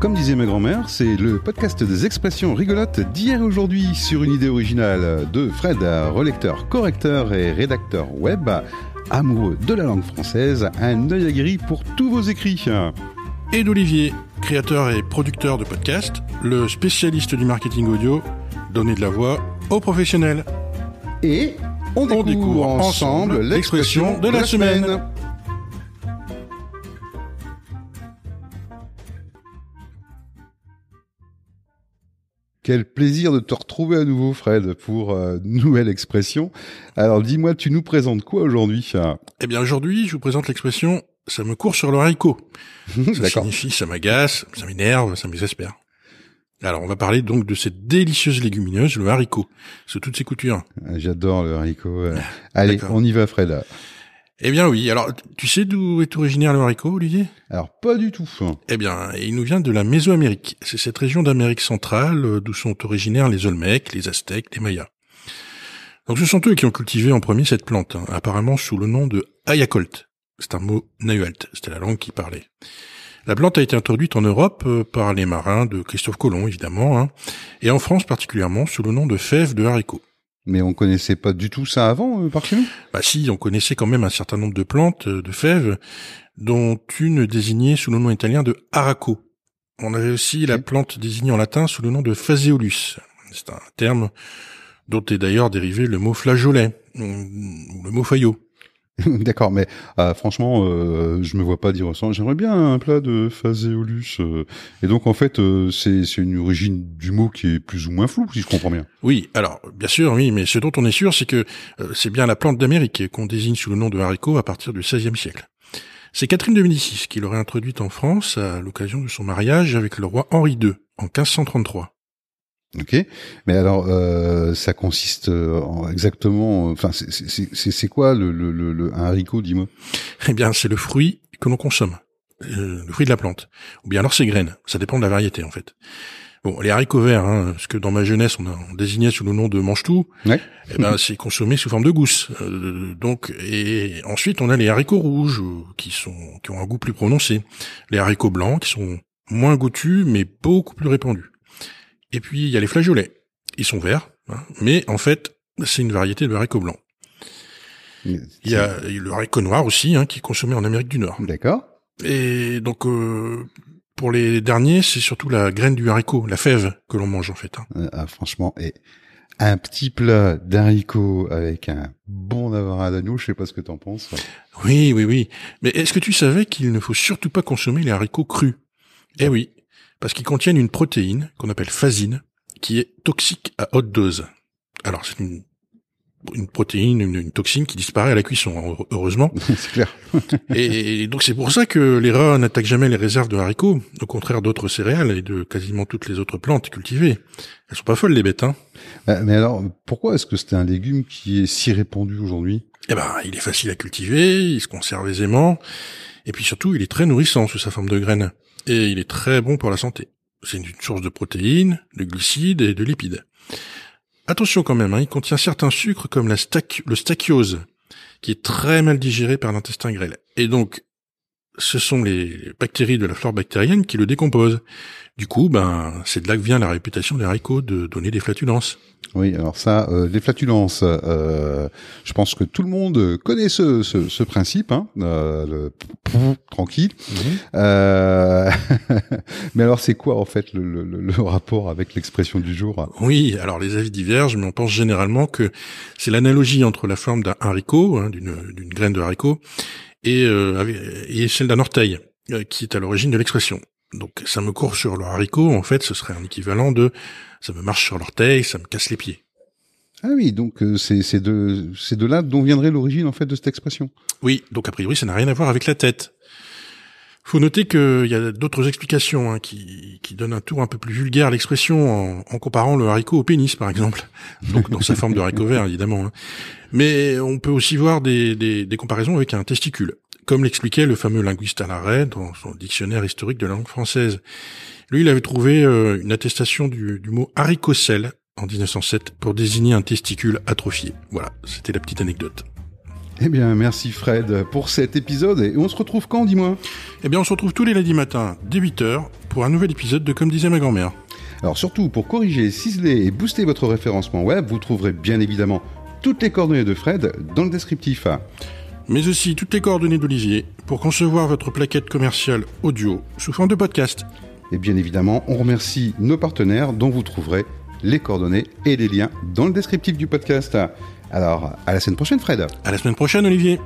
Comme disait ma grand-mère, c'est le podcast des expressions rigolotes d'hier et aujourd'hui sur une idée originale de Fred, relecteur, correcteur et rédacteur web, amoureux de la langue française, un œil aguerri pour tous vos écrits. Et d'Olivier, créateur et producteur de podcasts, le spécialiste du marketing audio, donner de la voix aux professionnels. Et on découvre, découvre ensemble ensemble l'expression de la semaine. Quel plaisir de te retrouver à nouveau, Fred, pour euh, nouvelle expression. Alors, dis-moi, tu nous présentes quoi aujourd'hui? Eh bien, aujourd'hui, je vous présente l'expression « ça me court sur le haricot ». Ça signifie « ça m'agace, ça m'énerve, ça m'exaspère ». Alors, on va parler donc de cette délicieuse légumineuse, le haricot, sous toutes ses coutures. J'adore le haricot. euh. Allez, on y va, Fred. Eh bien oui, alors, tu sais d'où est originaire le haricot, Olivier? Alors, pas du tout. Eh bien, il nous vient de la Mésoamérique. C'est cette région d'Amérique centrale euh, d'où sont originaires les Olmecs, les Aztèques, les Mayas. Donc ce sont eux qui ont cultivé en premier cette plante, hein, apparemment sous le nom de Ayacolt. C'est un mot nahuatl, c'était la langue qui parlait. La plante a été introduite en Europe euh, par les marins de Christophe Colomb, évidemment, hein, et en France particulièrement sous le nom de fève de haricot. Mais on connaissait pas du tout ça avant, euh, par chez nous Bah si, on connaissait quand même un certain nombre de plantes, euh, de fèves, dont une désignée sous le nom italien de araco. On avait aussi la plante désignée en latin sous le nom de phaseolus. C'est un terme dont est d'ailleurs dérivé le mot flageolet, ou le mot faillot. D'accord, mais euh, franchement, euh, je me vois pas dire ça. J'aimerais bien un plat de phaseolus. euh. et donc, en fait, euh, c'est c'est une origine du mot qui est plus ou moins floue, si je comprends bien. Oui, alors, bien sûr, oui, mais ce dont on est sûr, c'est que euh, c'est bien la plante d'Amérique qu'on désigne sous le nom de haricot à partir du XVIe siècle. C'est Catherine de Médicis qui l'aurait introduite en France à l'occasion de son mariage avec le roi Henri II en 1533. Ok. Mais alors, euh, ça consiste euh, en exactement. Enfin, c'est- quoi le, le, le, le- un haricot, dis-moi? Eh bien, c'est le fruit que l'on consomme, euh, le fruit de la plante, ou bien alors ses graines. Ça dépend de la variété, en fait. Bon, les haricots verts, hein, ce que dans ma jeunesse on, a, on désignait sous le nom de mange-tout, Ouais. eh ben c'est consommé sous forme de gousse. Euh, donc, et ensuite on a les haricots rouges euh, qui sont qui ont un goût plus prononcé, les haricots blancs qui sont moins goûtus mais beaucoup plus répandus. Et puis il y a les flageolets, ils sont verts, hein, mais en fait c'est une variété de haricots blancs. Il y a le haricot noir aussi, hein, qui est consommé en Amérique du Nord. D'accord. Et donc, euh, pour les derniers, c'est surtout la graine du haricot, la fève, que l'on mange en fait. hein. Euh, ah, franchement, et un petit plat d'haricots avec un bon navarra d'agneau, je sais pas ce que t'en penses. Oui, oui, oui. Mais est-ce que tu savais qu'il ne faut surtout pas consommer les haricots crus? Eh oui, parce qu'ils contiennent une protéine qu'on appelle phasine, qui est toxique à haute dose. Alors, c'est une, une protéine, une, une toxine qui disparaît à la cuisson, heure- heureusement. c'est clair. Et, donc c'est pour ça que les rats n'attaquent jamais les réserves de haricots, au contraire d'autres céréales et de quasiment toutes les autres plantes cultivées. Elles sont pas folles les bêtes, hein Euh, mais alors, pourquoi est-ce que c'est un légume qui est si répandu aujourd'hui? Eh ben, il est facile à cultiver, il se conserve aisément, et puis surtout, il est très nourrissant sous sa forme de graine, et il est très bon pour la santé. C'est une source de protéines, de glucides et de lipides. Attention quand même, hein, il contient certains sucres comme la le stachyose, qui est très mal digéré par l'intestin grêle. Et donc, ce sont les bactéries de la flore bactérienne qui le décomposent. Du coup, ben, c'est de là que vient la réputation des haricots de donner des flatulences. Oui, alors ça, euh, les flatulences, euh, je pense que tout le monde connaît ce, ce, ce principe, hein, euh, le tranquille. Euh, mais alors, c'est quoi en fait le, le, le- rapport avec l'expression du jour? Oui, alors les avis divergent, mais on pense généralement que c'est l'analogie entre la forme d'un haricot, hein, d'une d'une graine de haricot, et, euh, et celle d'un orteil, euh, qui est à l'origine de l'expression. Donc ça me court sur le haricot, en fait, ce serait un équivalent de ça me marche sur l'orteil, ça me casse les pieds. Ah oui, donc euh, c'est c'est de c'est de là dont viendrait l'origine en fait de cette expression? Oui, donc a priori ça n'a rien à voir avec la tête. Faut noter qu'il y a d'autres explications hein, qui, qui donnent un tour un peu plus vulgaire à l'expression en, en comparant le haricot au pénis, par exemple. Donc dans sa forme de haricot vert, évidemment. hein. Mais on peut aussi voir des, des, des comparaisons avec un testicule, comme l'expliquait le fameux linguiste Alaret dans son dictionnaire historique de la langue française. Lui, il avait trouvé euh, une attestation du, du mot haricocèle en 1907 pour désigner un testicule atrophié. Voilà, c'était la petite anecdote. Eh bien, merci Fred pour cet épisode et on se retrouve quand, dis-moi? Eh bien, on se retrouve tous les lundis matins dès 8h pour un nouvel épisode de Comme disait ma grand-mère. Alors surtout, pour corriger, ciseler et booster votre référencement web, vous trouverez bien évidemment toutes les coordonnées de Fred dans le descriptif. Mais aussi toutes les coordonnées d'Olivier pour concevoir votre plaquette commerciale audio sous forme de podcast. Et bien évidemment, on remercie nos partenaires dont vous trouverez les coordonnées et les liens dans le descriptif du podcast. Alors, à la semaine prochaine Fred. À la semaine prochaine Olivier.